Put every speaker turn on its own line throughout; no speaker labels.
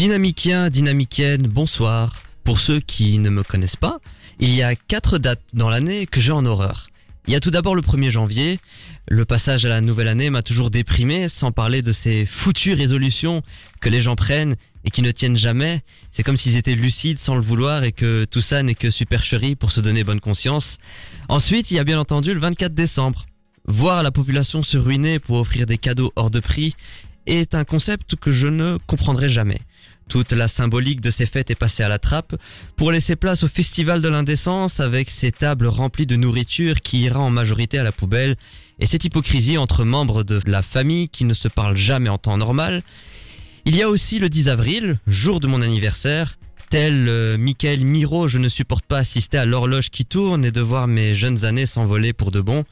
Dynamicien, dynamicienne, bonsoir. Pour ceux qui ne me connaissent pas, il y a quatre dates dans l'année que j'ai en horreur. Il y a tout d'abord le 1er janvier. Le passage à la nouvelle année m'a toujours déprimé, sans parler de ces foutues résolutions que les gens prennent et qui ne tiennent jamais. C'est comme s'ils étaient lucides sans le vouloir et que tout ça n'est que supercherie pour se donner bonne conscience. Ensuite, il y a bien entendu le 24 décembre. Voir la population se ruiner pour offrir des cadeaux hors de prix est un concept que je ne comprendrai jamais. Toute la symbolique de ces fêtes est passée à la trappe pour laisser place au festival de l'indécence avec ses tables remplies de nourriture qui ira en majorité à la poubelle et cette hypocrisie entre membres de la famille qui ne se parlent jamais en temps normal. Il y a aussi le 10 avril, jour de mon anniversaire. Tel euh, Michael Miro, je ne supporte pas assister à l'horloge qui tourne et de voir mes jeunes années s'envoler pour de bon.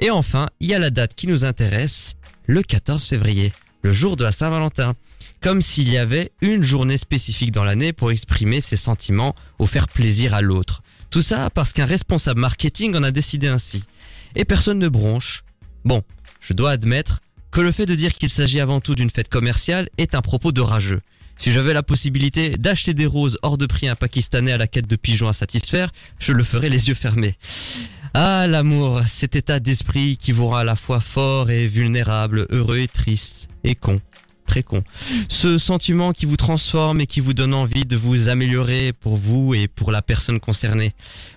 Et enfin, il y a la date qui nous intéresse, le 14 février, le jour de la Saint-Valentin comme s'il y avait une journée spécifique dans l'année pour exprimer ses sentiments ou faire plaisir à l'autre. Tout ça parce qu'un responsable marketing en a décidé ainsi. Et personne ne bronche. Bon, je dois admettre que le fait de dire qu'il s'agit avant tout d'une fête commerciale est un propos de rageux. Si j'avais la possibilité d'acheter des roses hors de prix un Pakistanais à la quête de pigeons à satisfaire, je le ferais les yeux fermés. Ah, l'amour, cet état d'esprit qui vous rend à la fois fort et vulnérable, heureux et triste, et con très. Ce sentiment qui vous transforme et qui vous donne envie de vous améliorer pour vous et pour la personne concernée.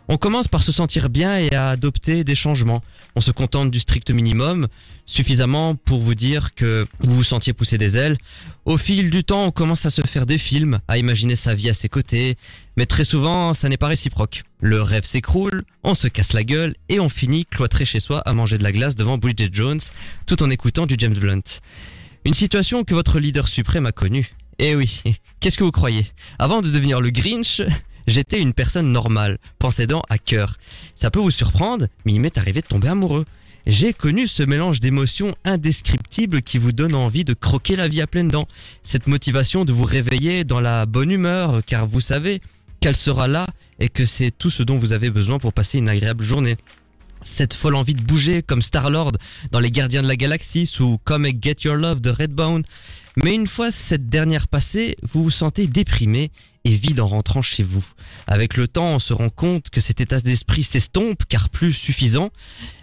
On commence par se sentir bien et à adopter des changements. On se contente du strict minimum, suffisamment pour vous dire que vous vous sentiez pousser des ailes. Au fil du temps, on commence à se faire des films, à imaginer sa vie à ses côtés, mais très souvent, ça n'est pas réciproque. Le rêve s'écroule, on se casse la gueule et on finit cloîtré chez soi à manger de la glace devant Bridget Jones tout en écoutant du James Blunt. Une situation que votre leader suprême a connue. Eh oui, qu'est-ce que vous croyez? Avant de devenir le Grinch, j'étais une personne normale, possédant à cœur. Ça peut vous surprendre, mais il m'est arrivé de tomber amoureux. J'ai connu ce mélange d'émotions indescriptibles qui vous donne envie de croquer la vie à pleines dents. Cette motivation de vous réveiller dans la bonne humeur, car vous savez qu'elle sera là et que c'est tout ce dont vous avez besoin pour passer une agréable journée cette folle envie de bouger comme Star-Lord dans Les Gardiens de la Galaxie ou comme Get Your Love de Redbone. Mais une fois cette dernière passée, vous vous sentez déprimé et vide en rentrant chez vous. Avec le temps, on se rend compte que cet état d'esprit s'estompe car plus suffisant.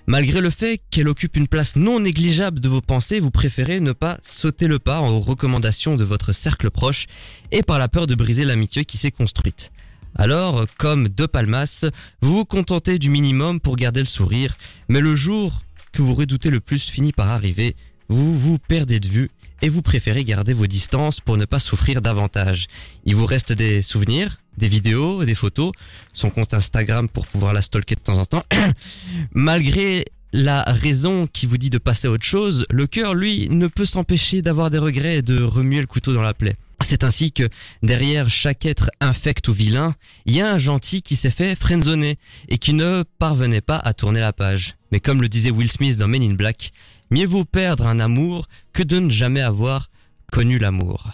Malgré le fait qu'elle occupe une place non négligeable de vos pensées, vous préférez ne pas sauter le pas aux recommandations de votre cercle proche et par la peur de briser l'amitié qui s'est construite. Alors, comme De Palmas, vous vous contentez du minimum pour garder le sourire, mais le jour que vous redoutez le plus finit par arriver, vous vous perdez de vue et vous préférez garder vos distances pour ne pas souffrir davantage. Il vous reste des souvenirs, des vidéos, des photos, son compte Instagram pour pouvoir la stalker de temps en temps. Malgré la raison qui vous dit de passer à autre chose, le cœur, lui, ne peut s'empêcher d'avoir des regrets et de remuer le couteau dans la plaie. C'est ainsi que derrière chaque être infect ou vilain, il y a un gentil qui s'est fait friendzoner et qui ne parvenait pas à tourner la page. Mais comme le disait Will Smith dans Men in Black, mieux vaut perdre un amour que de ne jamais avoir connu l'amour.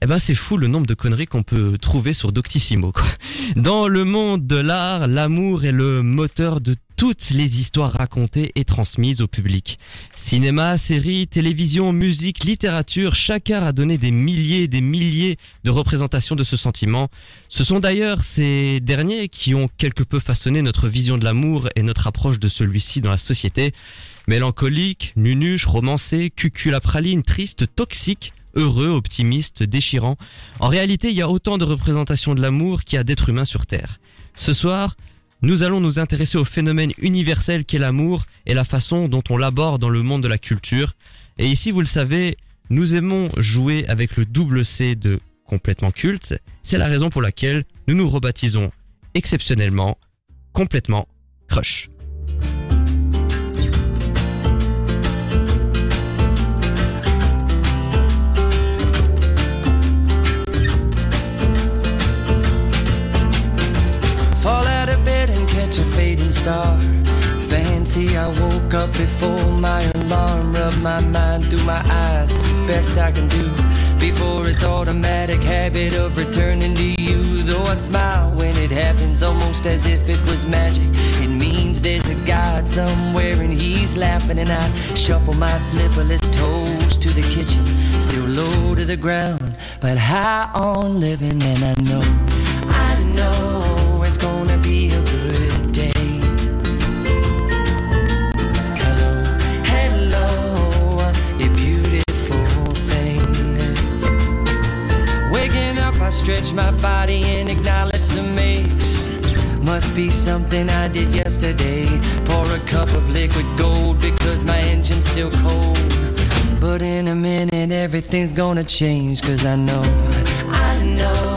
Eh ben c'est fou le nombre de conneries qu'on peut trouver sur Doctissimo. Quoi. Dans le monde de l'art, l'amour est le moteur de toutes les histoires racontées et transmises au public. Cinéma, séries, télévision, musique, littérature, chaque art a donné des milliers et des milliers de représentations de ce sentiment. Ce sont d'ailleurs ces derniers qui ont quelque peu façonné notre vision de l'amour et notre approche de celui-ci dans la société. Mélancolique, nunuche, romancé, cuculapraline, triste, toxique, heureux, optimiste, déchirant. En réalité, il y a autant de représentations de l'amour qu'il y a d'êtres humains sur Terre. Ce soir, nous allons nous intéresser au phénomène universel qu'est l'amour et la façon dont on l'aborde dans le monde de la culture. Et ici, vous le savez, nous aimons jouer avec le double C de complètement culte. C'est la raison pour laquelle nous nous rebaptisons exceptionnellement complètement crush.
Star. Fancy, I woke up before my alarm. Rub my mind through my eyes, it's the best I can do. Before it's automatic habit of returning to you. Though I smile when it happens, almost as if it was magic. It means there's a God somewhere and he's laughing. And I shuffle my slipperless toes to the kitchen. Still low to the ground, but high on living. And I know, I know stretch my body and acknowledge some aches. Must be something I did yesterday. Pour a cup of liquid gold because my engine's still cold. But in a minute, everything's gonna change. Cause I know, I know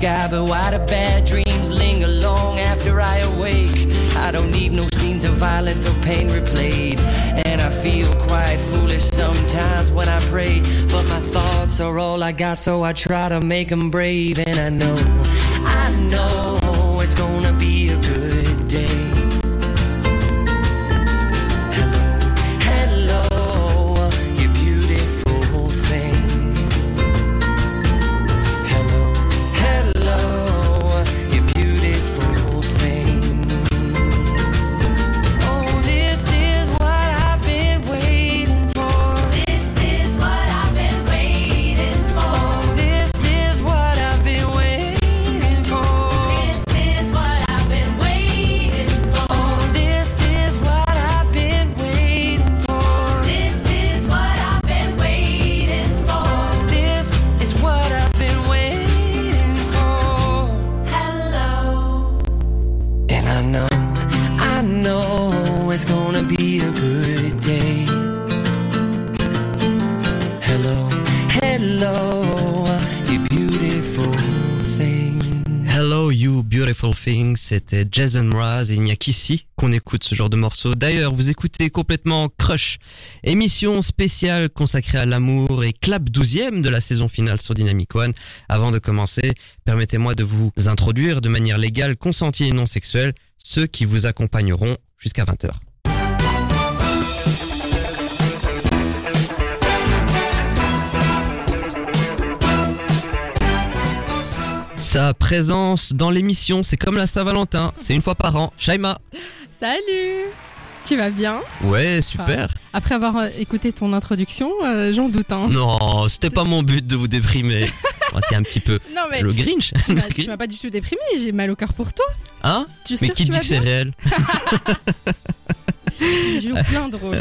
sky. But why do bad dreams linger long after I awake? I don't need no scenes of violence or pain replayed, and I feel quite foolish sometimes when I pray. But my thoughts are all I got, so I try to make them brave, and I know. I know
Jason Mraz et il n'y a qu'ici qu'on écoute ce genre de morceau. D'ailleurs, vous écoutez complètement Crush, émission spéciale consacrée à l'amour et clap 12e de la saison finale sur Dynamic One. Avant de commencer, permettez-moi de vous introduire de manière légale, consentie et non sexuelle ceux qui vous accompagneront jusqu'à 20h. Sa présence dans l'émission, c'est comme la Saint-Valentin, c'est une fois par an. Shaima
Salut Tu vas bien?
Ouais, super.
Après avoir euh, écouté ton introduction, euh, j'en doute. Hein.
Non, c'était pas mon but de vous déprimer. C'est un petit peu
Non, mais
le Grinch.
tu m'as- pas du tout déprimé, j'ai mal au cœur pour toi.
Hein?
Tu
Mais
sais
qui
tu
dit que c'est réel?
J'ai eu plein de rôles.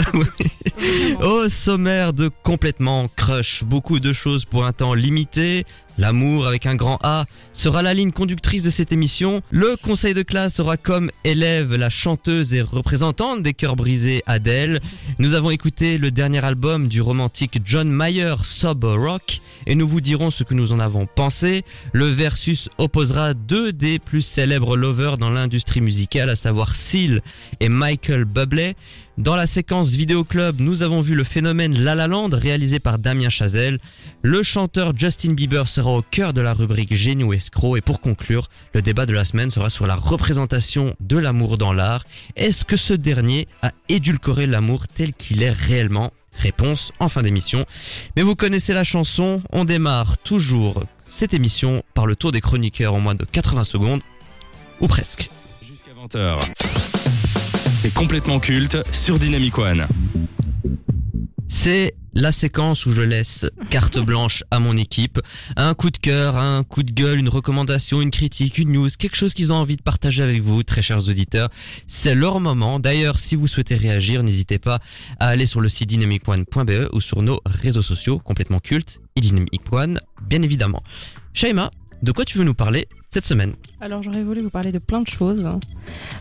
Au sommaire de complètement crush, beaucoup de choses pour un temps limité. L'amour avec un grand A sera la ligne conductrice de cette émission. Le conseil de classe aura comme élève la chanteuse et représentante des cœurs brisés Adèle. Nous avons écouté le dernier album du romantique John Mayer, Sober Rock, et nous vous dirons ce que nous en avons pensé. Le versus opposera deux des plus célèbres lovers dans l'industrie musicale, à savoir Seal et Michael Bublé. Dans la séquence vidéo club, nous avons vu le phénomène La La Land réalisé par Damien Chazelle. Le chanteur Justin Bieber sera au cœur de la rubrique Génie ou escroc. Et pour conclure, le débat de la semaine sera sur la représentation de l'amour dans l'art. Est-ce que ce dernier a édulcoré l'amour tel qu'il est réellement? Réponse en fin d'émission. Mais vous connaissez la chanson, on démarre toujours cette émission par le tour des chroniqueurs en moins de 80 secondes. Ou presque.
Jusqu'à 20h. C'est complètement culte sur Dynamic One.
C'est la séquence où je laisse carte blanche à mon équipe. Un coup de cœur, un coup de gueule, une recommandation, une critique, une news, quelque chose qu'ils ont envie de partager avec vous, très chers auditeurs. C'est leur moment. D'ailleurs, si vous souhaitez réagir, n'hésitez pas à aller sur le site dynamicone.be ou sur nos réseaux sociaux complètement cultes et Dynamic One, bien évidemment. Shaima, de quoi tu veux nous parler cette semaine
Alors j'aurais voulu vous parler de plein de choses.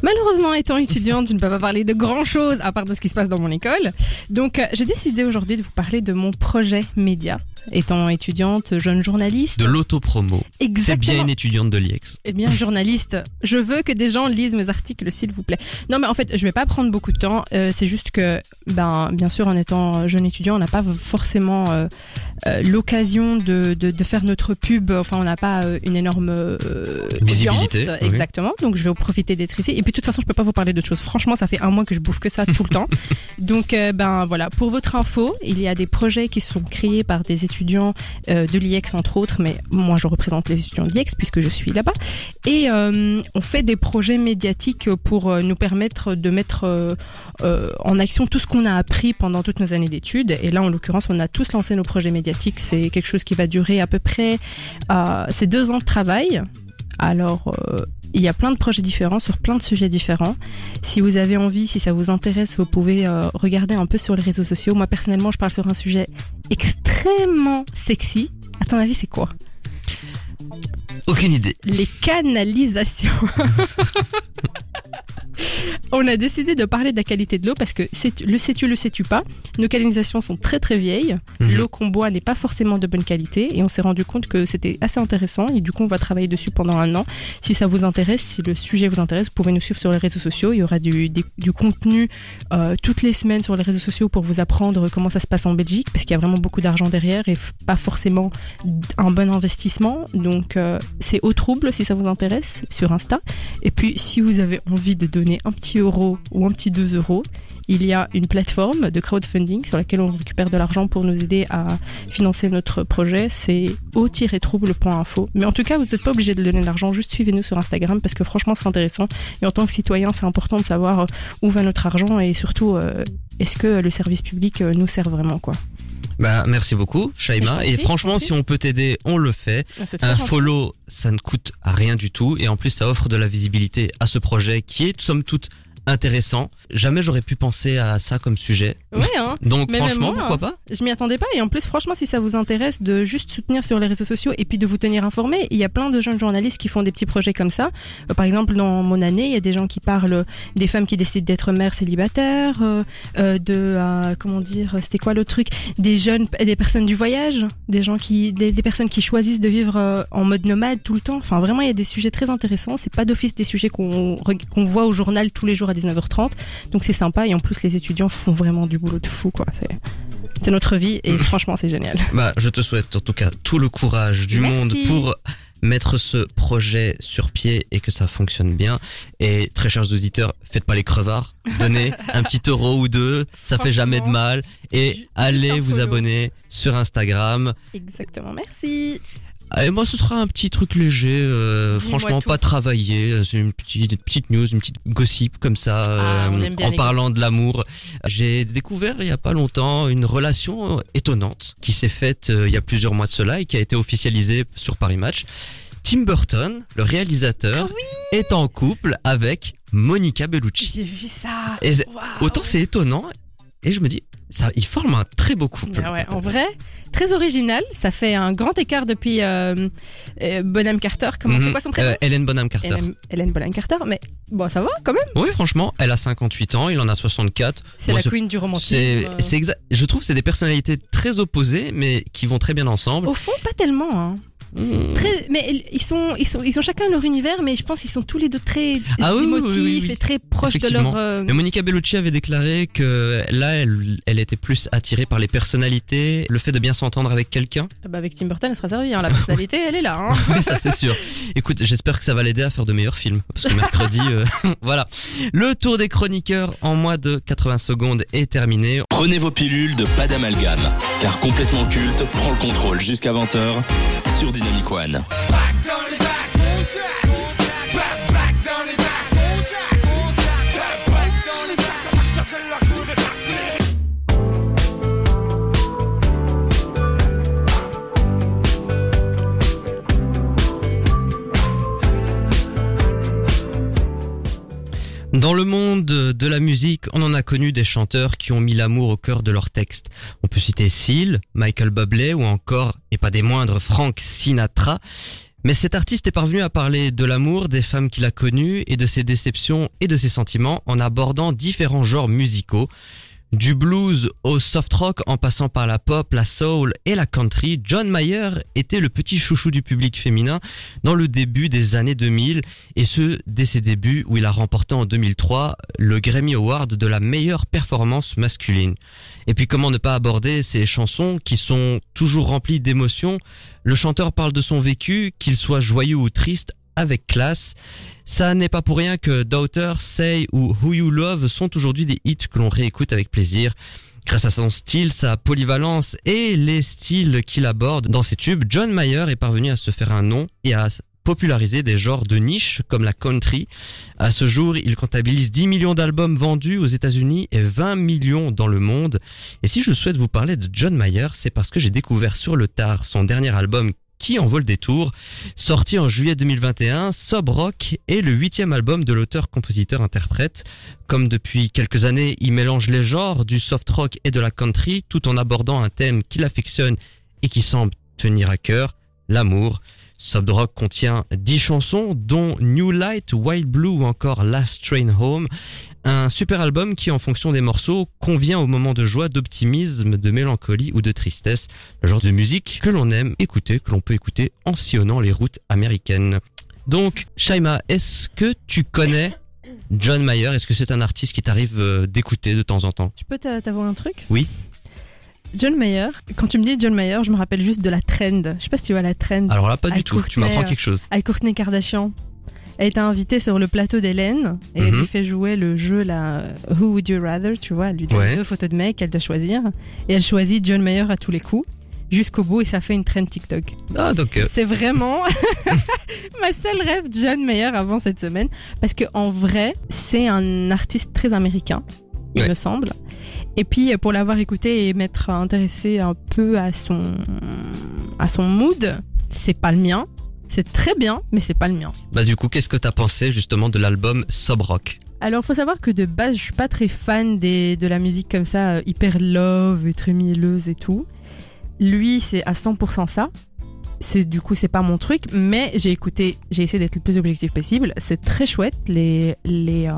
Malheureusement, étant étudiante, je ne peux pas parler de grand chose à part de ce qui se passe dans mon école. Donc euh, j'ai décidé aujourd'hui de vous parler de mon projet média. Étant étudiante, jeune journaliste.
De l'autopromo. C'est
Exactement.
bien une étudiante de l'IEX.
Eh bien, journaliste, je veux que des gens lisent mes articles, s'il vous plaît. Non, mais en fait, je vais pas prendre beaucoup de temps. Euh, c'est juste que, ben, bien sûr, en étant jeune étudiant, on n'a pas forcément euh, l'occasion de, de, de faire notre pub. Enfin, on n'a pas une énorme euh,
Visibilité,
audience.
oui.
Exactement. Donc, je vais en profiter d'être ici. Et puis, de toute façon, je peux pas vous parler d'autre chose. Franchement, ça fait un mois que je bouffe que ça tout le temps. Donc, euh, ben voilà. Pour votre info, il y a des projets qui sont créés par des étudiants euh, de l'IEX entre autres, mais moi je représente les étudiants de l'IEX puisque je suis là-bas. Et euh, on fait des projets médiatiques pour nous permettre de mettre en action tout ce qu'on a appris pendant toutes nos années d'études. Et là, en l'occurrence, on a tous lancé nos projets médiatiques. C'est quelque chose qui va durer à peu près c'est deux ans de travail. Alors, euh, il y a plein de projets différents sur plein de sujets différents. Si vous avez envie, si ça vous intéresse, vous pouvez euh, regarder un peu sur les réseaux sociaux. Moi, personnellement, je parle sur un sujet extrêmement sexy. À ton avis, c'est quoi?
Aucune idée.
Les canalisations. On a décidé de parler de la qualité de l'eau parce que le sais-tu, le sais-tu pas? Nos canalisations sont très très vieilles.
Mhm.
L'eau qu'on boit n'est pas forcément de bonne qualité et on s'est rendu compte que c'était assez intéressant et du coup on va travailler dessus pendant un an. Si ça vous intéresse, si le sujet vous intéresse, vous pouvez nous suivre sur les réseaux sociaux. Il y aura du, contenu euh, toutes les semaines sur les réseaux sociaux pour vous apprendre comment ça se passe en Belgique parce qu'il y a vraiment beaucoup d'argent derrière et pas forcément un bon investissement. Donc euh, c'est au trouble si ça vous intéresse sur Insta. Et puis si vous avez envie de donner un petit euro ou un petit 2 euros, il y a une plateforme de crowdfunding sur laquelle on récupère de l'argent pour nous aider à financer notre projet. C'est au-trouble.info. Mais en tout cas, vous n'êtes pas obligé de donner de l'argent, juste suivez-nous sur Instagram parce que franchement, c'est intéressant. Et en tant que citoyen, c'est important de savoir euh, où va notre argent et surtout, euh, est-ce que le service public euh, nous sert vraiment, quoi.
Bah, merci beaucoup, Shaima. Et franchement, si on peut t'aider, on le fait.
Ah,
Un follow, ça ne coûte rien du tout. Et en plus, ça offre de la visibilité à ce projet qui est, somme toute, intéressant. Jamais j'aurais pu penser à ça comme sujet.
Ouais, hein.
Donc,
Mais
franchement,
moi,
pourquoi pas?
Je m'y attendais pas et en plus franchement si ça vous intéresse de juste soutenir sur les réseaux sociaux et puis de vous tenir informé, il y a plein de jeunes journalistes qui font des petits projets comme ça. Euh, par exemple dans mon année, il y a des gens qui parlent des femmes qui décident d'être mères célibataires, euh, euh, de comment dire, c'était quoi le truc, des jeunes, des personnes du voyage, des gens qui, des, des personnes qui choisissent de vivre en mode nomade tout le temps. Enfin vraiment il y a des sujets très intéressants. C'est pas d'office des sujets qu'on qu'on voit au journal tous les jours à 19h30. Donc c'est sympa et en plus les étudiants font vraiment du boulot de fou quoi. C'est notre vie et franchement c'est génial.
Bah, je te souhaite en tout cas tout le courage du
Merci.
monde pour mettre ce projet sur pied et que ça fonctionne bien. Et très chers auditeurs, faites pas les crevards. Donnez un petit euro ou deux, ça fait jamais de mal. Et allez vous
follow.
abonner sur Instagram.
Exactement, merci.
Et moi, ce sera un petit truc léger, euh, franchement
tout.
pas travaillé. euh, C'est une petite, une petite news, une petite gossip comme ça,
Ah,
euh, en parlant de l'amour. J'ai découvert il y a pas longtemps une relation étonnante qui s'est faite euh, il y a plusieurs mois de cela et qui a été officialisée sur Paris Match. Tim Burton, le réalisateur,
Ah
est en couple avec Monica Bellucci.
J'ai vu ça.
Et autant c'est étonnant, et je me dis, ça, ils forment un très beau couple.
Ouais, en vrai, très original. Ça fait un grand écart depuis euh, euh, Bonham Carter. Comment c'est
Mhm.
quoi son prénom
Euh, Hélène Bonham Carter.
Hélène, Hélène Bonham Carter. Mais bon, ça va quand même.
Oui, franchement, elle a 58 ans, il en a 64.
C'est la queen du romantisme.
C'est, c'est. Je trouve que c'est des personnalités très opposées, mais qui vont très bien ensemble.
Au fond, pas tellement. Hein.
Mmh.
Très, mais ils sont, ils sont, ils ont chacun leur univers, mais je pense qu'ils sont tous les deux très
Ah oui, oui, oui,
émotifs
oui, oui.
et très proches de leur. euh,
Mais Monica Bellucci avait déclaré que là, elle, elle était plus attirée par les personnalités, le fait de bien s'entendre avec quelqu'un.
ah bah, avec Tim Burton, elle sera servie. Hein. La personnalité, elle est là. Hein.
Oui, ça c'est sûr. Écoute, j'espère que ça va l'aider à faire de meilleurs films. Parce que mercredi, euh, voilà. Le tour des chroniqueurs en moins de 80 secondes est terminé.
Prenez vos pilules de pas d'amalgame, car complètement culte prend le contrôle jusqu'à 20h sur Dynamic One.
Dans le monde de la musique, on en a connu des chanteurs qui ont mis l'amour au cœur de leurs textes. On peut citer Seal, Michael Bublé ou encore, et pas des moindres, Frank Sinatra. Mais cet artiste est parvenu à parler de l'amour, des femmes qu'il a connues et de ses déceptions et de ses sentiments en abordant différents genres musicaux. Du blues au soft rock en passant par la pop, la soul et la country, John Mayer était le petit chouchou du public féminin dans le début des années 2000 et ce dès ses débuts où il a remporté en 2003 le Grammy Award de la meilleure performance masculine. Et puis comment ne pas aborder ces chansons qui sont toujours remplies d'émotions? Le chanteur parle de son vécu, qu'il soit joyeux ou triste, avec classe. Ça n'est pas pour rien que Daughter, Say ou Who You Love sont aujourd'hui des hits que l'on réécoute avec plaisir. Grâce à son style, sa polyvalence et les styles qu'il aborde dans ses tubes, John Mayer est parvenu à se faire un nom et à populariser des genres de niche comme la country. À ce jour, il comptabilise 10 millions d'albums vendus aux États-Unis et 20 millions dans le monde. Et si je souhaite vous parler de John Mayer, c'est parce que j'ai découvert sur le tard son dernier album qui en vaut le détour? Sorti en juillet 2021, Sob Rock est le huitième album de l'auteur-compositeur-interprète. Comme depuis quelques années, il mélange les genres du soft rock et de la country tout en abordant un thème qu'il affectionne et qui semble tenir à cœur, l'amour. Sob Rock contient 10 chansons dont New Light, Wild Blue ou encore Last Train Home. Un super album qui, en fonction des morceaux, convient au moment de joie, d'optimisme, de mélancolie ou de tristesse. Le genre de musique que l'on aime écouter, que l'on peut écouter en sillonnant les routes américaines. Donc, Shaima, est-ce que tu connais John Mayer? Est-ce que c'est un artiste qui t'arrive euh, d'écouter de temps en temps?
Je peux t'a- t'avouer un truc?
Oui.
John Mayer, quand tu me dis John Mayer, je me rappelle juste de la trend. Je sais pas si tu vois la trend.
Alors là, pas du tout. Tu m'apprends
euh,
quelque chose.
avec Courtney Kardashian. Elle était invitée sur le plateau d'Hélène et elle
Mhm.
lui fait jouer le jeu là, Who Would You Rather, tu vois, elle lui donne
Ouais.
deux photos de mecs, elle doit choisir. Et elle choisit John Mayer à tous les coups, jusqu'au bout, et ça fait une trend TikTok.
Ah, donc, euh,
C'est vraiment ma seule rêve John Mayer avant cette semaine, parce que en vrai, c'est un artiste très américain, il
Ouais.
me semble. Et puis pour l'avoir écouté et m'être intéressé un peu à son à son mood, c'est pas le mien. C'est très bien, mais c'est pas le mien.
bah du coup, qu'est-ce que t'as pensé justement de l'album Sob Rock
Alors, faut savoir que de base, je suis pas très fan des, de la musique comme ça, euh, hyper love, et très mielleuse et tout. Lui, c'est à 100% ça. C'est du coup, c'est pas mon truc, mais j'ai écouté, j'ai essayé d'être le plus objectif possible. C'est très chouette. Les les euh,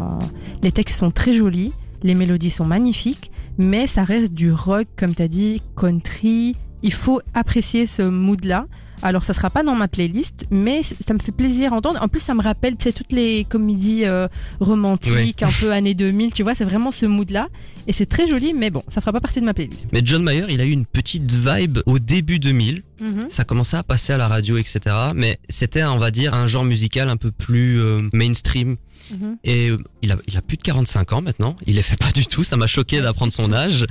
les textes sont très jolis, les mélodies sont magnifiques, mais ça reste du rock, comme t'as dit, country. Il faut apprécier ce mood-là. Alors, ça sera pas dans ma playlist, mais ça me fait plaisir à entendre. En plus, ça me rappelle, tu sais, toutes les comédies euh, romantiques, un peu années 2000, tu vois, c'est vraiment ce mood-là. Et c'est très joli, mais bon, ça fera pas partie de ma playlist.
Mais John Mayer, il a eu une petite vibe au début 2000. Ça commençait à passer à la radio, etc. Mais c'était, on va dire, un genre musical un peu plus euh, mainstream.
Mhm.
Et euh, il a, il a plus de 45 ans maintenant. Il les fait pas du tout. Ça m'a choqué d'apprendre son âge.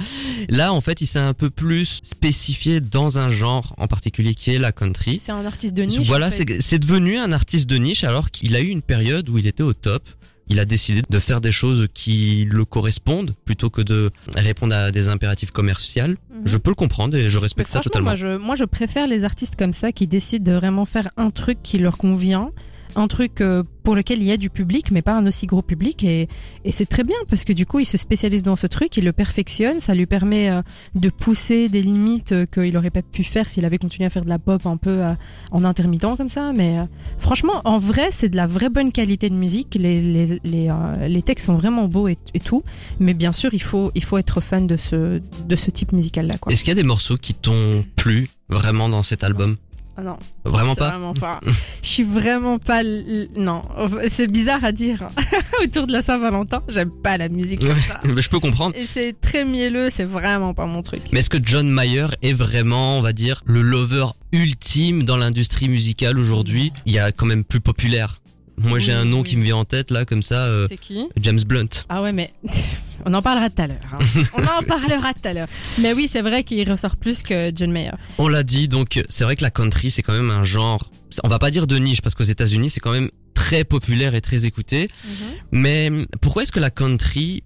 Là, en fait, il s'est un peu plus spécifié dans un genre en particulier qui est la country.
C'est un artiste de niche.
voilà,
en fait.
c'est devenu un artiste de niche alors qu'il a eu une période où il était au top. Il a décidé de faire des choses qui le correspondent plutôt que de répondre à des impératifs commerciaux.
Mhm.
Je peux le comprendre et je respecte ça totalement.
moi je, moi, je préfère les artistes comme ça qui décident de vraiment faire un truc qui leur convient, un truc euh, pour lequel il y a du public, mais pas un aussi gros public. Et, c'est très bien parce que du coup, il se spécialise dans ce truc, il le perfectionne, ça lui permet euh, de pousser des limites euh, qu'il aurait pas pu faire s'il avait continué à faire de la pop un peu en intermittent comme ça. Mais franchement, en vrai, c'est de la vraie bonne qualité de musique. Les, les, les, les textes sont vraiment beaux et, et tout. Mais bien sûr, il faut, il faut être fan de ce, de ce type musical-là.
Est-ce qu'il y a des morceaux qui t'ont plu vraiment dans cet album?
Non.
Vraiment pas
Vraiment pas. Je suis vraiment pas. l- Non, c'est bizarre à dire. Autour de la Saint-Valentin, j'aime pas la musique comme ça.
Mais Je peux comprendre.
Et c'est très mielleux, c'est vraiment pas mon truc.
Mais est-ce que John Mayer est vraiment, on va dire, le lover ultime dans l'industrie musicale aujourd'hui? Il y a quand même plus populaire. Moi, j'ai un nom
oui.
qui me vient en tête là, comme ça, euh,
C'est qui
James Blunt.
Ah ouais, mais on en parlera tout à l'heure. hein. on en parlera tout à l'heure. Mais oui, c'est vrai qu'il ressort plus que John Mayer.
On l'a dit, donc c'est vrai que la country, c'est quand même un genre. On va pas dire de niche parce qu'aux États-Unis, c'est quand même très populaire et très écouté. Mais pourquoi est-ce que la country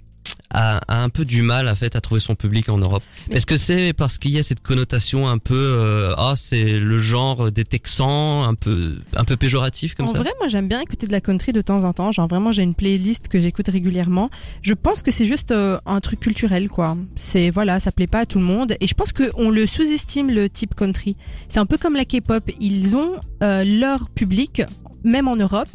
a, a un peu du mal en fait à trouver son public en Europe. Est-ce que c'est parce qu'il y a cette connotation un peu euh, ah c'est le genre des Texans un peu un peu péjoratif comme
en
ça
vrai, moi j'aime bien écouter de la country de temps en temps. Genre vraiment, j'ai une playlist que j'écoute régulièrement. Je pense que c'est juste euh, un truc culturel, quoi. C'est voilà, ça plaît pas à tout le monde. Et je pense qu'on le sous-estime le type country. C'est un peu comme la K-pop. Ils ont euh, leur public, même en Europe.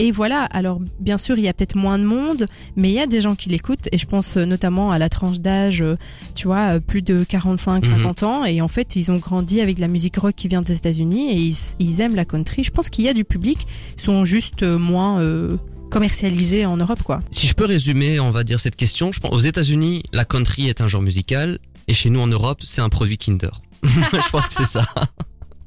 Et voilà, alors bien sûr, il y a peut-être moins de monde, mais il y a des gens qui l'écoutent, et je pense euh, notamment à la tranche d'âge, euh, tu vois, euh, plus de 45,
Mhm.
50 ans, et en fait, ils ont grandi avec la musique rock qui vient des États-Unis, et ils, ils aiment la country. Je pense qu'il y a du public, ils sont juste moins euh, commercialisés en Europe, quoi.
Si je peux résumer, on va dire cette question, je pense aux États-Unis, la country est un genre musical et chez nous en Europe, c'est un produit Kinder. je pense que c'est ça.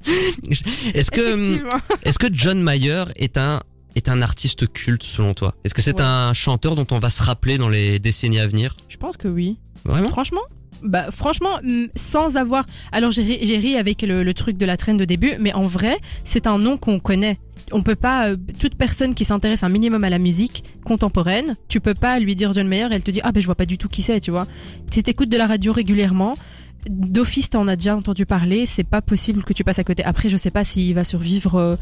Est-ce que est-ce que John Mayer est un est un artiste culte selon toi? Est-ce que c'est
Ouais.
un chanteur dont on va se rappeler dans les décennies à venir?
Je pense que oui.
Vraiment?
Franchement? Bah, franchement, mm, sans avoir. Alors, j'ai ri, avec le, le truc de la traîne de début, mais en vrai, c'est un nom qu'on connaît. On peut pas. euh, toute personne qui s'intéresse un minimum à la musique contemporaine, tu peux pas lui dire John Mayer et elle te dit Ah, ben je vois pas du tout qui c'est, tu vois. Si t'écoutes de la radio régulièrement, d'office t'en as déjà entendu parler, c'est pas possible que tu passes à côté. Après, je sais pas s'il va survivre euh,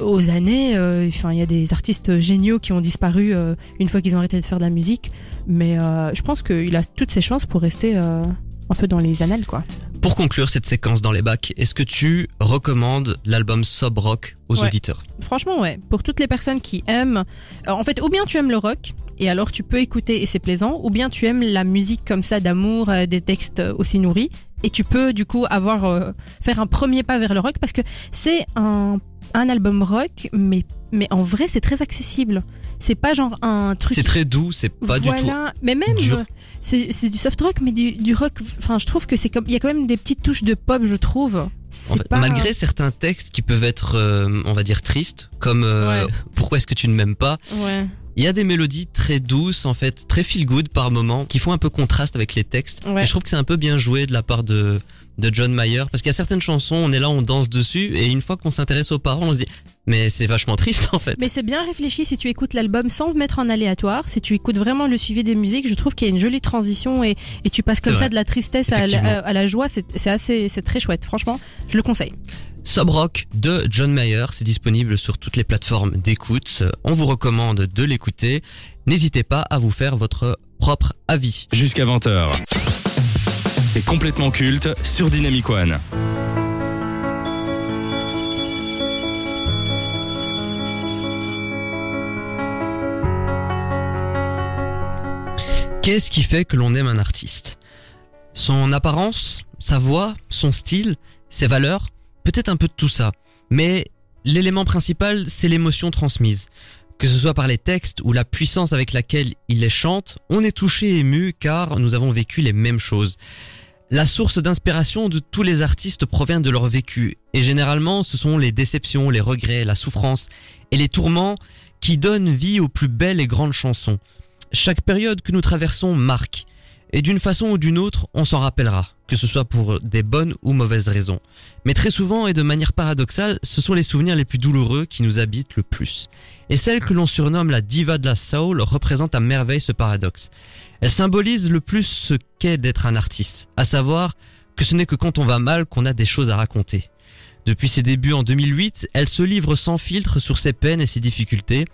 aux années. euh, Enfin, il y a des artistes géniaux qui ont disparu euh, une fois qu'ils ont arrêté de faire de la musique. Mais je pense qu'il a toutes ses chances pour rester un peu dans les annales, quoi.
Pour conclure cette séquence dans les bacs, est-ce que tu recommandes l'album Sob Rock aux
Ouais.
auditeurs?
Franchement, ouais. Pour toutes les personnes qui aiment, en fait, ou bien tu aimes le rock et alors tu peux écouter et c'est plaisant, ou bien tu aimes la musique comme ça d'amour, des textes aussi nourris et tu peux du coup avoir euh, faire un premier pas vers le rock parce que c'est un un album rock, mais mais en vrai c'est très accessible. C'est pas genre un truc.
C'est très doux, c'est pas du tout.
Mais même, c'est c'est du soft rock, mais du, du rock. Enfin, je trouve que c'est comme. Il y a quand même des petites touches de pop, je trouve. C'est
En fait,
pas-
Malgré certains textes qui peuvent être, euh, on va dire, tristes, comme euh,
Ouais.
Pourquoi est-ce que tu ne m'aimes pas?
Ouais.
Il y a des mélodies très douces, en fait, très feel good par moment, qui font un peu contraste avec les textes.
Ouais.
Et je trouve que c'est un peu bien joué de la part de de John Mayer, parce qu'il y a certaines chansons, on est là, on danse dessus, et une fois qu'on s'intéresse aux paroles, on se dit, mais c'est vachement triste en fait.
Mais c'est bien réfléchi si tu écoutes l'album sans mettre en aléatoire. Si tu écoutes vraiment le suivi des musiques, je trouve qu'il y a une jolie transition et, et tu passes comme ça de la tristesse à la, à la joie. C'est c'est assez, c'est très chouette. Franchement, je le conseille.
Sub Rock de John Mayer, c'est disponible sur toutes les plateformes d'écoute. On vous recommande de l'écouter. N'hésitez pas à vous faire votre propre avis.
Jusqu'à 20h. C'est complètement culte sur Dynamic One.
Qu'est-ce qui fait que l'on aime un artiste? Son apparence, sa voix, son style, ses valeurs, peut-être un peu de tout ça. Mais l'élément principal, c'est l'émotion transmise. Que ce soit par les textes ou la puissance avec laquelle il les chante, on est touché et ému car nous avons vécu les mêmes choses. La source d'inspiration de tous les artistes provient de leur vécu, et généralement ce sont les déceptions, les regrets, la souffrance et les tourments qui donnent vie aux plus belles et grandes chansons. Chaque période que nous traversons marque, et d'une façon ou d'une autre, on s'en rappellera, que ce soit pour des bonnes ou mauvaises raisons. Mais très souvent et de manière paradoxale, ce sont les souvenirs les plus douloureux qui nous habitent le plus. Et celle que l'on surnomme la diva de la soul représente à merveille ce paradoxe. Elle symbolise le plus ce qu'est d'être un artiste, à savoir que ce n'est que quand on va mal qu'on a des choses à raconter. Depuis ses débuts en 2008, elle se livre sans filtre sur ses peines et ses difficultés.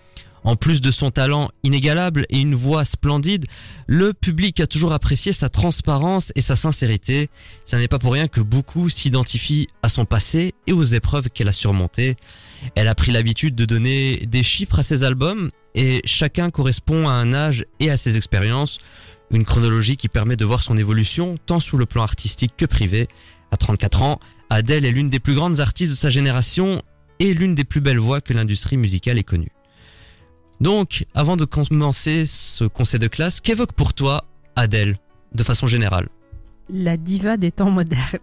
En plus de son talent inégalable et une voix splendide, le public a toujours apprécié sa transparence et sa sincérité. Ce n'est pas pour rien que beaucoup s'identifient à son passé et aux épreuves qu'elle a surmontées. Elle a pris l'habitude de donner des chiffres à ses albums et chacun correspond à un âge et à ses expériences. Une chronologie qui permet de voir son évolution tant sous le plan artistique que privé. À 34 ans, Adele est l'une des plus grandes artistes de sa génération et l'une des plus belles voix que l'industrie musicale ait connue. Donc, avant de commencer ce conseil de classe, qu'évoque pour toi Adele, de façon générale?
La diva des temps modernes.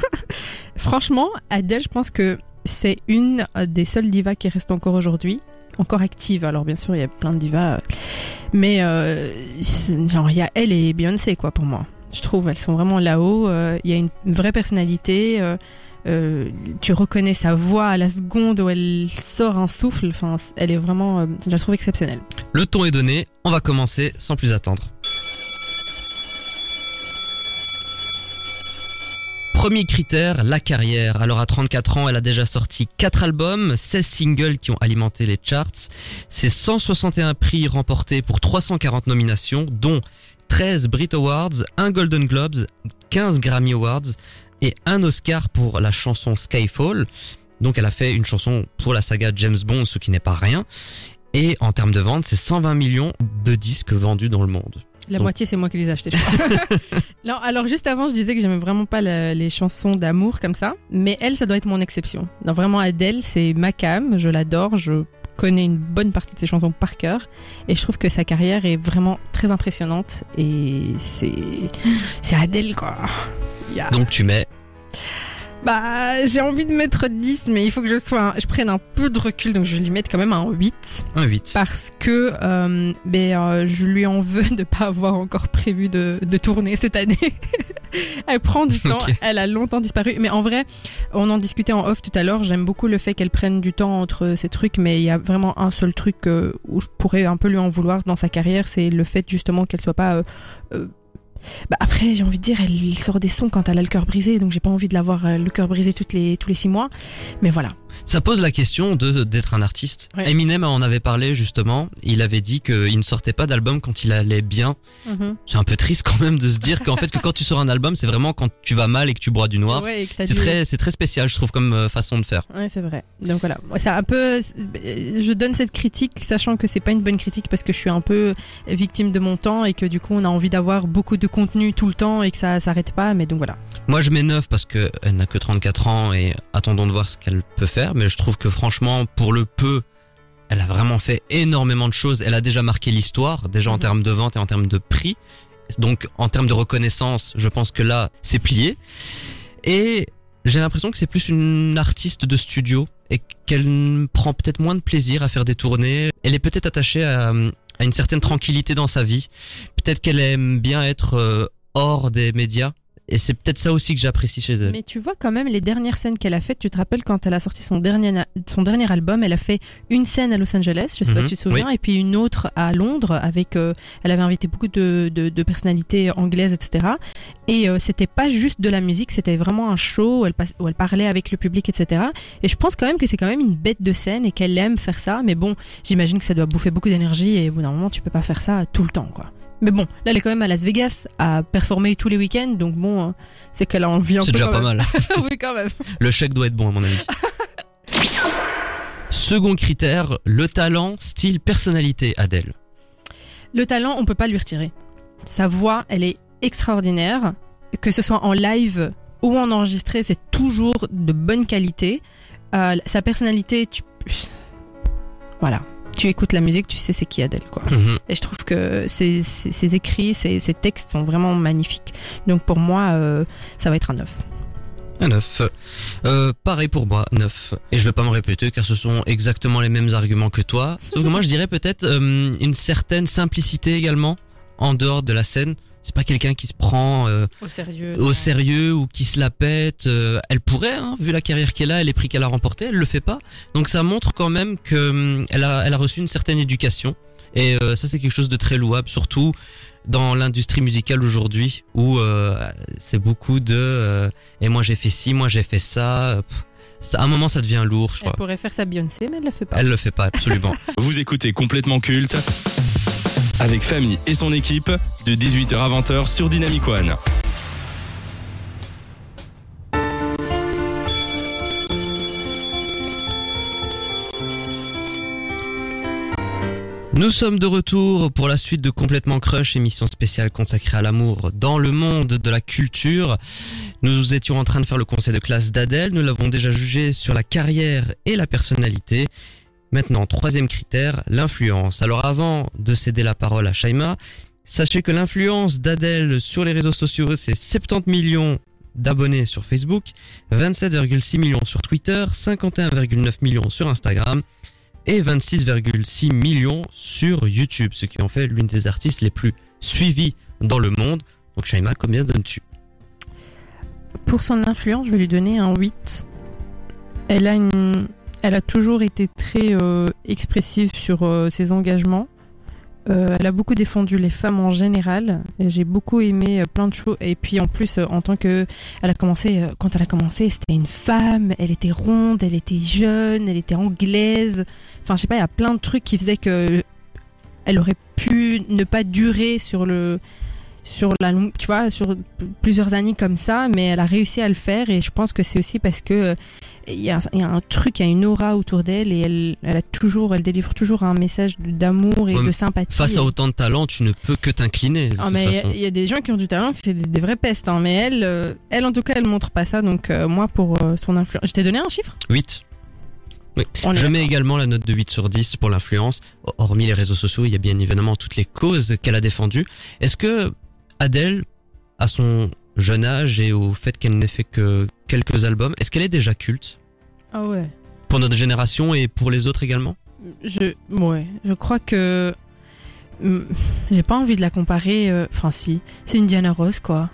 Franchement, Adele, je pense que c'est une des seules divas qui reste encore aujourd'hui, encore active. Alors bien sûr, il y a plein de divas, euh, mais euh, genre il y a elle et Beyoncé quoi pour moi. Je trouve elles sont vraiment là-haut. euh, Il y a une vraie personnalité. tu reconnais sa voix à la seconde où elle sort un souffle. Enfin, elle est vraiment, je la trouve exceptionnelle.
Le ton est donné, on va commencer sans plus attendre. Premier critère, la carrière. Alors à 34 ans, elle a déjà sorti 4 albums, 16 singles qui ont alimenté les charts. C'est 161 prix remportés pour 340 nominations, dont 13 Brit Awards, un Golden Globes, 15 Grammy Awards et un Oscar pour la chanson Skyfall. Donc elle a fait une chanson pour la saga James Bond, ce qui n'est pas rien. Et en termes de vente, c'est 120 millions de disques vendus dans le monde.
La
Donc-
moitié, c'est moi qui les ai achetés. non, alors juste avant, je disais que j'aimais vraiment pas le- les chansons d'amour comme ça, mais elle, ça doit être mon exception. Non, vraiment, Adele, c'est ma cam, je l'adore, je connais une bonne partie de ses chansons par cœur, et je trouve que sa carrière est vraiment très impressionnante, et c'est c'est Adele quoi.
Donc tu mets
Bah, j'ai envie de mettre 10, mais il faut que je sois, un- je prenne un peu de recul, donc je vais lui mettre quand même un 8
un 8.
parce que euh, ben, euh, je lui en veux de pas avoir encore prévu de, de tourner cette année. elle prend du temps,
Ok.
elle a longtemps disparu. Mais en vrai, on en discutait en off tout à l'heure. J'aime beaucoup le fait qu'elle prenne du temps entre ces trucs, mais il y a vraiment un seul truc euh, où je pourrais un peu lui en vouloir dans sa carrière, c'est le fait justement qu'elle soit pas. euh, euh, bah après, j'ai envie de dire, elle sort des sons quand elle a le cœur brisé, donc j'ai pas envie de l'avoir euh, le cœur brisé toutes les, tous les six mois. Mais voilà.
Ça pose la question de d'être un artiste.
Ouais.
Eminem en avait parlé justement. Il avait dit qu'il ne sortait pas d'album quand il allait bien. C'est un peu triste quand même de se dire qu'en fait que quand tu sors un album, c'est vraiment quand tu vas mal et que tu bois du noir.
Ouais,
C'est très c'est très spécial, je trouve comme euh, façon de faire.
Ouais, c'est vrai. Donc voilà, c'est un peu. euh, Je donne cette critique, sachant que c'est pas une bonne critique parce que je suis un peu victime de mon temps et que du coup on a envie d'avoir beaucoup de contenu tout le temps et que ça s'arrête pas. Mais donc voilà.
Moi, je mets 9 parce que elle n'a que 34 ans et attendons de voir ce qu'elle peut faire. Mais je trouve que franchement, pour le peu, elle a vraiment fait énormément de choses. Elle a déjà marqué l'histoire, déjà en
Mhm.
termes de vente et en termes de prix. Donc, en termes de reconnaissance, je pense que là, c'est plié. Et j'ai l'impression que c'est plus une artiste de studio et qu'elle prend peut-être moins de plaisir à faire des tournées. Elle est peut-être attachée à, à une certaine tranquillité dans sa vie. Peut-être qu'elle aime bien être euh, hors des médias. Et c'est peut-être ça aussi que j'apprécie chez elle.
Mais tu vois quand même les dernières scènes qu'elle a faites. Tu te rappelles quand elle a sorti son dernier son dernier album, elle a fait une scène à Los Angeles, je sais pas
Mhm,
si tu te souviens, et puis une autre à Londres avec. euh, elle avait invité beaucoup de, de, de personnalités anglaises, etc. Et euh, c'était pas juste de la musique, c'était vraiment un show où elle, où elle parlait avec le public, etc. Et je pense quand même que c'est quand même une bête de scène et qu'elle aime faire ça. Mais bon, j'imagine que ça doit bouffer beaucoup d'énergie et au bout d'un moment, tu peux pas faire ça tout le temps, quoi. Mais bon, là, elle est quand même à Las Vegas à performer tous les week-ends, donc bon, euh, c'est qu'elle a envie un
C'est
peu.
déjà
quand
pas
même.
mal.
oui, quand même.
Le chèque doit être bon à mon avis. Second critère, le talent, style, personnalité, Adèle.
Le talent, on peut pas lui retirer. Sa voix, elle est extraordinaire. Que ce soit en live ou en enregistré, c'est toujours de bonne qualité. Euh, sa personnalité, tu... Voilà. Tu écoutes la musique, tu sais c'est qui Adèle, quoi.
Mhm.
Et je trouve que ses, ses- ses écrits, ses, ses textes sont vraiment magnifiques. Donc pour moi, euh, ça va être un 9.
Un 9. Euh, pareil pour moi, 9. Et je vais pas me répéter car ce sont exactement les mêmes arguments que toi. Sauf que moi je dirais peut-être euh, une certaine simplicité également en dehors de la scène. C'est pas quelqu'un qui se prend euh,
Au sérieux.
au sérieux ou qui se la pète. euh, elle pourrait, hein, vu la carrière qu'elle a et les prix qu'elle a remportés, elle le fait pas. Donc ça montre quand même que hum, elle a, elle a reçu une certaine éducation. Et euh, ça c'est quelque chose de très louable, surtout dans l'industrie musicale aujourd'hui où euh, c'est beaucoup de euh, et moi j'ai fait ci, moi j'ai fait ça. pff, ça- À un moment ça devient lourd, je
Elle
crois.
pourrait faire sa Beyoncé, mais elle le fait pas.
Elle le fait pas absolument.
Vous écoutez complètement culte avec Famille et son équipe de 18h à 20h sur Dynamic One.
Nous sommes de retour pour la suite de Complètement Crush, émission spéciale consacrée à l'amour dans le monde de la culture. Nous étions en train de faire le conseil de classe d'Adèle, nous l'avons déjà jugé sur la carrière et la personnalité. Maintenant, troisième critère, l'influence. Alors avant de céder la parole à Shaima, sachez que l'influence d'Adèle sur les réseaux sociaux, c'est 70 millions d'abonnés sur Facebook, 27,6 millions sur Twitter, 51,9 millions sur Instagram et 26,6 millions sur YouTube, ce qui en fait l'une des artistes les plus suivies dans le monde. Donc Shaima, combien donnes-tu?
Pour son influence, je vais lui donner un 8. Elle a, une... Elle a toujours été très euh, expressive sur euh, ses engagements. Euh, elle a beaucoup défendu les femmes en général. J'ai beaucoup aimé euh, plein de choses. Et puis en plus, euh, en tant que, elle a commencé, euh, quand elle a commencé, c'était une femme. Elle était ronde, elle était jeune, elle était anglaise. Enfin, je sais pas, il y a plein de trucs qui faisaient que elle aurait pu ne pas durer sur le, sur la, longue- tu vois, sur plusieurs années comme ça. Mais elle a réussi à le faire. Et je pense que c'est aussi parce que euh, il y, a, il y a un truc, il y a une aura autour d'elle et elle, elle a toujours, elle délivre toujours un message d'amour et
Ouais,
de sympathie.
Face à autant de talent, tu ne peux que t'incliner.
Ah mais il y a- y, des gens qui ont du talent, c'est des, des vraies pestes. Hein, mais elle, euh, elle en tout cas, elle montre pas ça. Donc euh, moi, pour son influence, je t'ai donné un chiffre?
8. Oui.
On est
Je mets également la note de 8 sur 10 pour l'influence. Hormis les réseaux sociaux, il y a bien évidemment toutes les causes qu'elle a défendues. Est-ce que Adèle, à son jeune âge et au fait qu'elle n'ait fait que quelques albums, est-ce qu'elle est déjà culte?
Ah ouais.
Pour notre génération et pour les autres également?
Je, ouais, je crois que hum, j'ai pas envie de la comparer. euh, Enfin, si, c'est Indiana Ross, quoi.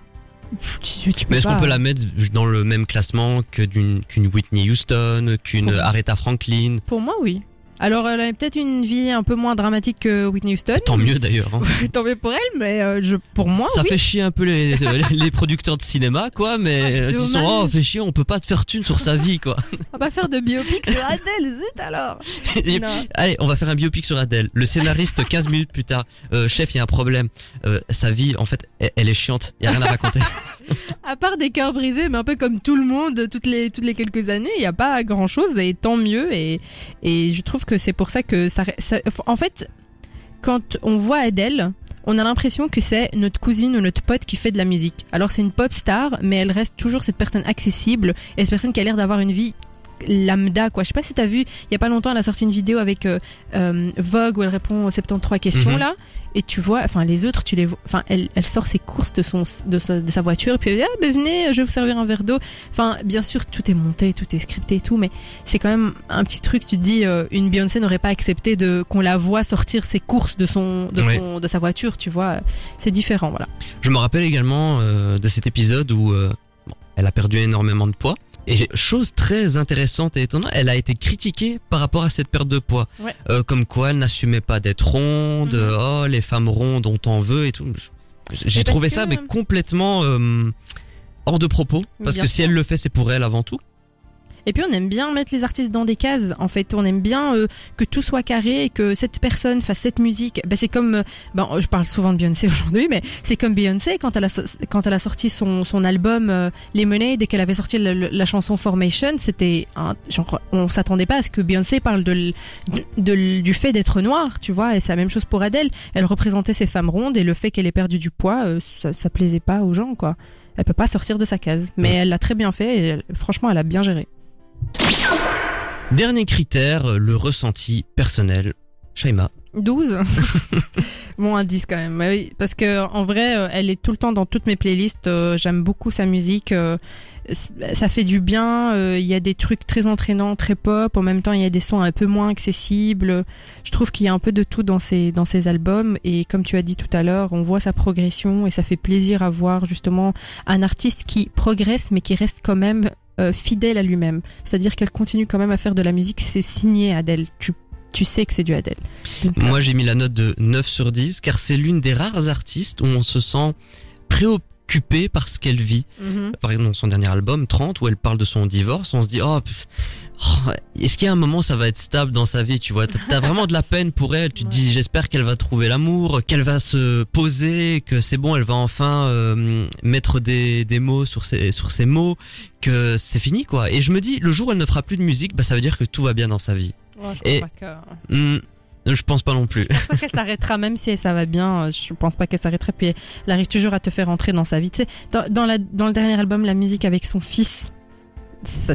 Tu, tu peux
Mais est-ce qu'on peut la mettre dans le même classement que d'une qu'une Whitney Houston, qu'une Aretha Franklin?
Pour moi, oui. Alors, elle a peut-être une vie un peu moins dramatique que Whitney Houston.
Tant mieux d'ailleurs. hein.
Tant mieux pour elle, mais euh, je, pour moi,
Ça
oui.
fait chier un peu les, les producteurs de cinéma, quoi, mais
Ah,
ils sont, oh, fait chier, on peut pas te faire thune sur sa vie, quoi.
On va pas faire de biopic sur Adèle, zut alors.
Et-. Allez, on va faire un biopic sur Adèle. Le scénariste, 15 minutes plus tard, euh, chef, il y a un problème. Euh, sa vie, en fait, elle, elle est chiante. Il y a rien à raconter.
À part des cœurs brisés, mais un peu comme tout le monde, toutes les, toutes les quelques années, il n'y a pas grand chose et tant mieux. Et, et je trouve que c'est pour ça que ça, ça- En fait, quand on voit Adèle, on a l'impression que c'est notre cousine ou notre pote qui fait de la musique. Alors c'est une pop star, mais elle reste toujours cette personne accessible et cette personne qui a l'air d'avoir une vie lambda quoi. Je sais pas si t'as vu, il y a pas longtemps elle a sorti une vidéo avec euh, euh, Vogue où elle répond aux 73 questions
Mhm.
là et tu vois enfin les autres tu les vois enfin elle, elle sort ses courses de son de sa, de sa voiture et puis elle dit ah ben venez je vais vous servir un verre d'eau. Enfin bien sûr tout est monté, tout est scripté et tout mais c'est quand même un petit truc tu te dis euh, une Beyoncé n'aurait pas accepté de qu'on la voit sortir ses courses de son de
Oui.
son de sa voiture, tu vois. C'est différent voilà.
Je me rappelle également de cet épisode où elle a perdu énormément de poids. Et chose très intéressante et étonnante, elle a été critiquée par rapport à cette perte de poids.
Ouais.
Euh, comme quoi elle n'assumait pas d'être ronde,
Mhm.
oh les femmes rondes on t'en veut et tout. J'ai trouvé
que-
ça mais complètement euh, hors de propos. Parce que si
sûr.
elle le fait c'est pour elle avant tout.
Et puis on aime bien mettre les artistes dans des cases. En fait, on aime bien euh, que tout soit carré et que cette personne fasse cette musique. Ben, c'est comme, euh, ben, je parle souvent de Beyoncé aujourd'hui, mais c'est comme Beyoncé quand elle a quand elle a sorti son son album euh, Lemonade et qu'elle avait sorti le- la chanson Formation. C'était un, genre, on s'attendait pas à ce que Beyoncé parle de, l- de- du fait d'être noire, tu vois. Et c'est la même chose pour Adele. Elle représentait ces femmes rondes et le fait qu'elle ait perdu du poids, euh, ça, ça plaisait pas aux gens, quoi. Elle peut pas sortir de sa case, mais
Ouais.
elle l'a très bien fait et elle- franchement, elle a bien géré.
Dernier critère, le ressenti personnel. Shaima.
12 Bon, un 10 quand même. ouais, Oui, parce que en vrai, euh, elle est tout le temps dans toutes mes playlists. euh, J'aime beaucoup sa musique. euh, ça fait du bien. Il y a des trucs très entraînants, très pop. En même temps, il y a des sons un peu moins accessibles. Je trouve qu'il y a un peu de tout dans ses, dans ses albums. Et comme tu as dit tout à l'heure, on voit sa progression et ça fait plaisir à voir justement un artiste qui progresse mais qui reste quand même euh, fidèle à lui-même. C'est-à-dire qu'elle continue quand même à faire de la musique. C'est signé Adèle. Tu, tu sais que c'est du Adèle. Donc, euh,
Moi, j'ai mis la note de 9 sur 10 car c'est l'une des rares artistes où on se sent préoccupé par ce qu'elle vit.
mhm.
Par exemple, dans son dernier album, 30, où elle parle de son divorce, on se dit, oh, oh, est-ce qu'il y a un moment où ça va être stable dans sa vie, tu vois? T'as vraiment de la peine pour elle, tu te dis, j'espère qu'elle va trouver l'amour, qu'elle va se poser, que c'est bon, elle va enfin euh, mettre des, des mots sur ses, sur ses mots, que c'est fini, quoi. Et je me dis, le jour où elle ne fera plus de musique, bah, ça veut dire que tout va bien dans sa vie.
Ouais, je
Et-
pas que...
Hmm, je pense pas non plus.
Je pense pas qu'elle s'arrêtera, même si ça va bien. euh, Je pense pas qu'elle s'arrêtera. Puis elle arrive toujours à te faire entrer dans sa vie. Tu sais, dans, dans, la, dans le dernier album, la musique avec son fils, ça-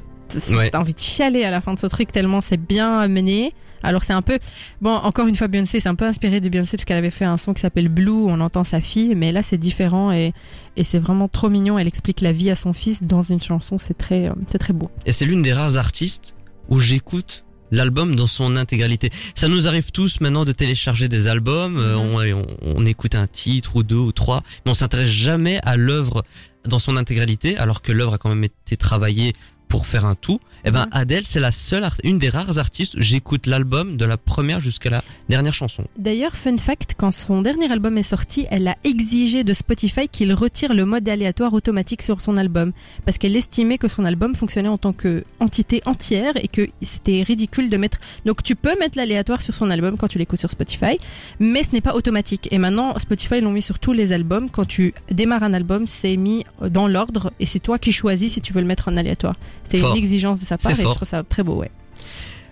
Ouais.
t'as envie de chialer à la fin de ce truc tellement c'est bien mené. Alors c'est un peu bon encore une fois Beyoncé c'est un peu inspiré de Beyoncé parce qu'elle avait fait un son qui s'appelle Blue on entend sa fille mais là c'est différent et, et c'est vraiment trop mignon elle explique la vie à son fils dans une chanson c'est très euh, c'est très beau
Et c'est l'une des rares artistes où j'écoute l'album dans son intégralité. Ça nous arrive tous maintenant de télécharger des albums, euh,
Mhm.
on, on- on écoute un titre ou deux ou trois, mais on s'intéresse jamais à l'œuvre dans son intégralité, alors que l'œuvre a quand même été travaillée pour faire un tout. Eh ben
Ouais.
Adèle, c'est la seule, une des rares artistes. J'écoute l'album de la première jusqu'à la dernière chanson.
D'ailleurs, fun fact, quand son dernier album est sorti, elle a exigé de Spotify qu'il retire le mode aléatoire automatique sur son album. Parce qu'elle estimait que son album fonctionnait en tant qu'entité entière et que c'était ridicule de mettre... Donc tu peux mettre l'aléatoire sur son album quand tu l'écoutes sur Spotify, mais ce n'est pas automatique. Et maintenant, Spotify l'ont mis sur tous les albums. Quand tu démarres un album, c'est mis dans l'ordre et c'est toi qui choisis si tu veux le mettre en aléatoire. C'était une exigence de sa part
C'est
et
fort.
je trouve ça très beau, ouais.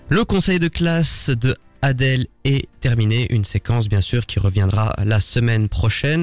Le conseil de classe de Adèle est terminé. Une séquence, bien sûr, qui reviendra la semaine prochaine.